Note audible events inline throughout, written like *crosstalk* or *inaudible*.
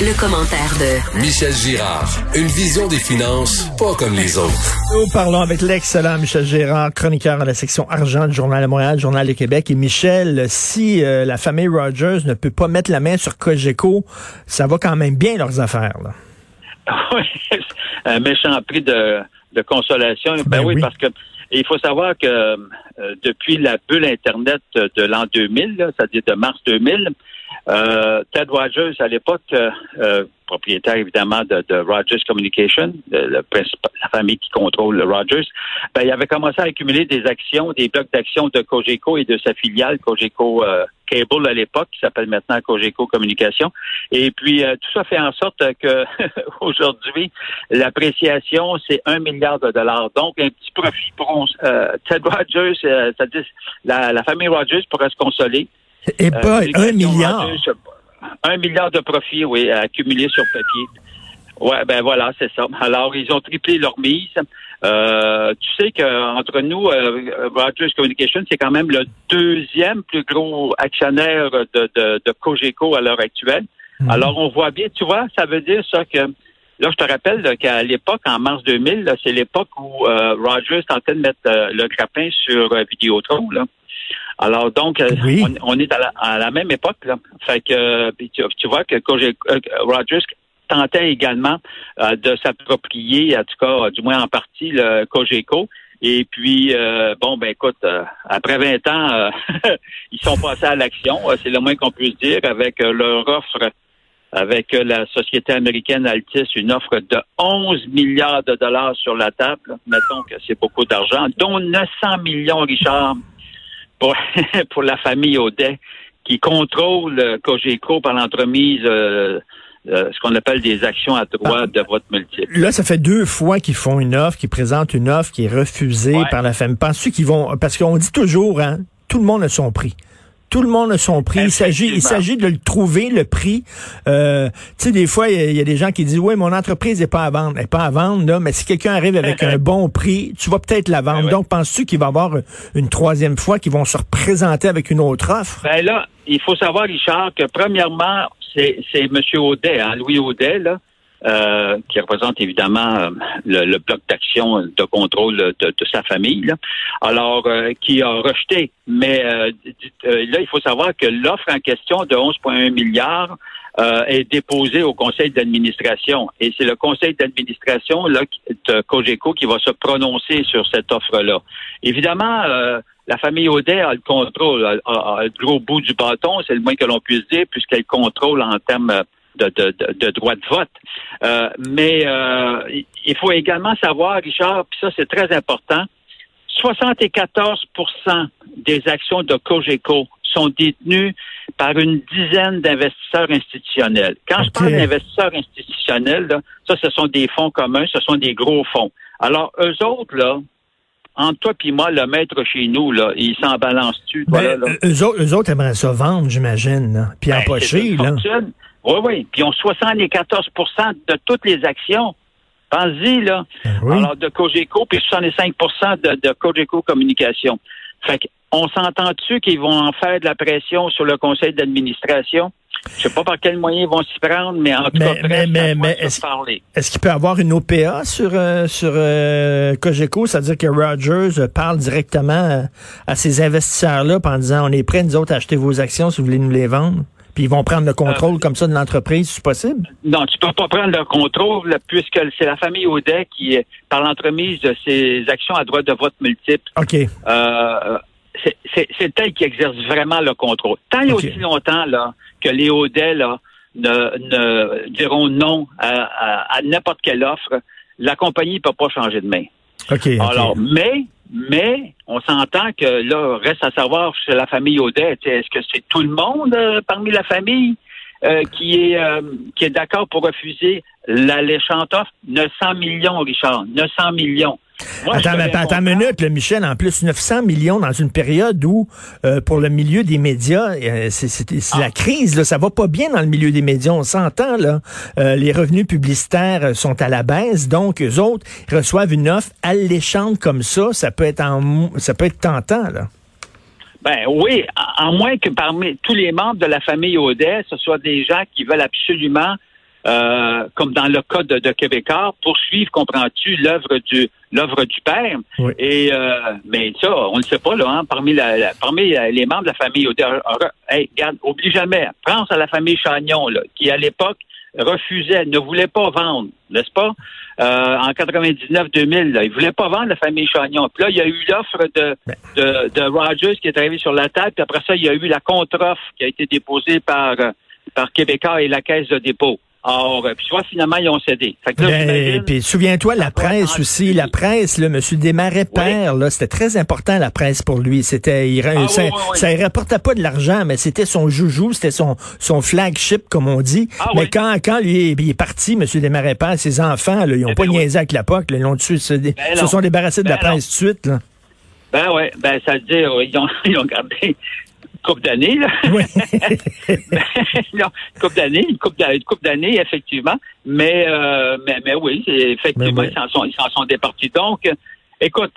Le, commentaire de Michel Girard. Une vision des finances pas comme les autres. Nous parlons avec l'excellent Michel Girard, chroniqueur à la section argent du Journal de Montréal, Journal de Québec. Et Michel, si euh, la famille Rogers ne peut pas mettre la main sur Cogeco, ça va quand même bien leurs affaires. Là. *laughs* Oui, un méchant prix de, de consolation. Ben, ben oui, parce que il faut savoir que euh, depuis la bulle Internet de l'an 2000, c'est-à-dire de mars 2000, euh, Ted Rogers, à l'époque, euh, euh, propriétaire évidemment de, Rogers Communication, la famille qui contrôle Rogers, ben, il avait commencé à accumuler des actions, des blocs d'actions de Cogeco et de sa filiale Cogeco Cable à l'époque, qui s'appelle maintenant Cogeco Communication. Et puis tout ça fait en sorte que *laughs* aujourd'hui, l'appréciation, c'est un milliard de dollars. Donc, un petit profit pour Ted Rogers, c'est-à-dire la, la famille Rogers pourrait se consoler. Et pas un milliard. Un milliard de profits, oui, accumulés sur papier. Ouais, ben voilà, c'est ça. Alors, ils ont triplé leur mise. Euh, tu sais qu'entre nous, euh, Rogers Communication, c'est quand même le deuxième plus gros actionnaire de, de, de Cogeco à l'heure actuelle. Mhm. Alors, on voit bien, tu vois, ça veut dire ça que Là, je te rappelle qu'à l'époque, en mars 2000, c'est l'époque où euh, Rogers tentait de mettre euh, le grappin sur euh, Vidéotron. Là. Alors donc, euh, on, est à la, même époque. Là. Fait que euh, tu, vois que euh, Rogers tentait également de s'approprier, en tout cas, du moins en partie, le Cogeco. Et puis, bon, ben écoute, après 20 ans, *laughs* ils sont passés à l'action, c'est le moins qu'on puisse dire, avec leur offre, avec la société américaine Altis, une offre de 11 milliards de dollars sur la table. Mettons que c'est beaucoup d'argent, dont 900 millions, Richard, *laughs* pour, la famille Audet qui contrôle euh, Cogeco par l'entremise euh, euh, ce qu'on appelle des actions à droit ah. de vote multiple. Là, ça fait deux fois qu'ils font une offre, qu'ils présentent une offre qui est refusée par la famille. Penses-tu qu'ils vont... Parce qu'on dit toujours, hein, tout le monde a son prix. Tout le monde a son prix. Il s'agit, il s'agit de le trouver, le prix. Euh, tu sais, des fois, il y, a des gens qui disent, oui, mon entreprise n'est pas à vendre. Elle n'est pas à vendre, là, mais si quelqu'un arrive avec un bon prix, tu vas peut-être la vendre. Ben Donc, penses-tu qu'il va y avoir une troisième fois qu'ils vont se représenter avec une autre offre? Ben là, il faut savoir, Richard, que premièrement, c'est, c'est M. Audet, hein, Louis Audet, là, euh, qui représente évidemment euh, le, bloc d'action de contrôle de, sa famille, alors euh, qui a rejeté. Mais là, il faut savoir que l'offre en question de 11,1 milliards est déposée au conseil d'administration. Et c'est le conseil d'administration là, de Cogeco qui va se prononcer sur cette offre-là. Évidemment, la famille Audet a le contrôle, a, le gros bout du bâton, c'est le moins que l'on puisse dire, puisqu'elle contrôle en termes de, de, de, droit de vote. Euh, mais euh, il faut également savoir, Richard, puis ça c'est très important, 74% des actions de Cogeco sont détenues par une dizaine d'investisseurs institutionnels. Quand je parle d'investisseurs institutionnels, ça, ce sont des fonds communs, ce sont des gros fonds. Alors, eux autres, là, entre toi et moi, le maître chez nous, là, ils s'en balancent-tu? Ben, eux, autres, eux autres aimeraient ça vendre, j'imagine, puis ben, empocher. Là. Oui, oui. Puis ils ont 74% de toutes les actions. Pensez-y, là. Ben Alors, de Cogeco, puis 65 de, de Cogeco Communication. Fait qu'on s'entend-tu qu'ils vont en faire de la pression sur le conseil d'administration? Je sais pas par quel moyen ils vont s'y prendre, mais en tout cas, mais, mais, mais est-ce, est-ce qu'il peut y avoir une OPA sur, euh, sur euh, Cogeco? C'est-à-dire que Rogers parle directement à, ces investisseurs-là en disant on est prêts, nous autres, à acheter vos actions si vous voulez nous les vendre? Puis ils vont prendre le contrôle euh, comme ça de l'entreprise, c'est possible? Non, tu peux pas prendre le contrôle puisque c'est la famille Audet qui, par l'entremise de ses actions à droite de vote multiple, OK. Euh, c'est elle qui exerce vraiment le contrôle. Tant et aussi longtemps là, que les Audet là, ne, diront non à, n'importe quelle offre, la compagnie ne peut pas changer de main. OK. Alors, mais mais on s'entend que là, reste à savoir chez la famille Audet, est-ce que c'est tout le monde euh, parmi la famille? euh, qui est euh, qui est d'accord pour refuser l'alléchante offre? 900 millions, Richard, 900 millions. Attends, mais attends une minute, le Michel, en plus 900 millions dans une période où, euh, pour le milieu des médias, c'est la ah. crise, là, ça va pas bien dans le milieu des médias, on s'entend, là. les revenus publicitaires sont à la baisse, donc eux autres reçoivent une offre alléchante comme ça, ça peut être en, ça peut être tentant, là. Ben oui, en moins que parmi tous les membres de la famille Audet, ce soit des gens qui veulent absolument, euh, comme dans le cas de, Québécois, poursuivre, comprends-tu, l'œuvre du l'œuvre du père. Et euh, mais ça, on ne sait pas là. Hein, parmi la, parmi les membres de la famille hey, regarde, oublie jamais. Pense à la famille Chagnon, là, qui à l'époque refusait, ne voulait pas vendre, n'est-ce pas? Euh, en 99-2000, il voulait pas vendre la famille Chagnon. Puis là, il y a eu l'offre de, ben. de, de, Rogers qui est arrivée sur la table. Puis après ça, il y a eu la contre-offre qui a été déposée par, par Québécois et la Caisse de dépôt. Or, euh, puis vois, finalement, ils ont cédé. Ben, puis souviens-toi, la presse aussi, la presse, là, M. Desmarais Père, là, c'était très important, la presse, pour lui. C'était, il, ah, ça, ne rapportait pas de l'argent, mais c'était son joujou, c'était son, son flagship, comme on dit. Ah, mais quand, quand lui il est parti, M. Desmarais Père, ses enfants, là, ils ont eh pas ben, niaisé avec la POC, ils ont tué, se, ben se sont débarrassés de la presse tout de suite, là? Ben ouais, ben ça veut dire ils ont, *laughs* ils ont gardé coupe d'années, là. *laughs* Oui. *laughs* une coupe d'années, une coupe d'années, effectivement. Mais, euh, mais, mais oui, effectivement, ils s'en sont, ils sont départis. Donc, écoute,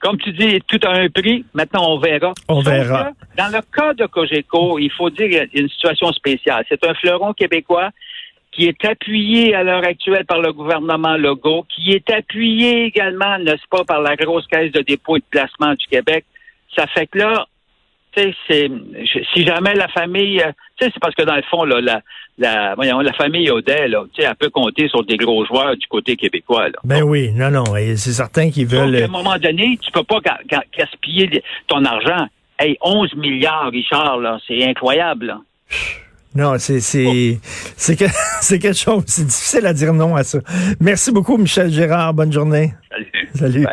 comme tu dis, tout a un prix. Maintenant, on verra. On verra. dans le cas de Cogeco, il faut dire qu'il y a une situation spéciale. C'est un fleuron québécois qui est appuyé à l'heure actuelle par le gouvernement Legault, qui est appuyé également, n'est-ce pas, par la grosse caisse de dépôt et de placement du Québec. Ça fait que là, c'est si jamais la famille, euh, c'est parce que dans le fond, là, la, la, voyons, la famille Audet, là, elle peut compter sur des gros joueurs du côté québécois. Là. Ben oui, non, non, c'est certain qu'ils veulent. à un moment donné, tu peux pas gaspiller ton argent. Hey, 11 milliards, Richard, là, c'est incroyable. Là. Non, c'est c'est c'est que *laughs* c'est quelque chose. C'est difficile à dire non à ça. Merci beaucoup, Michel Gérard. Bonne journée. Salut. Salut.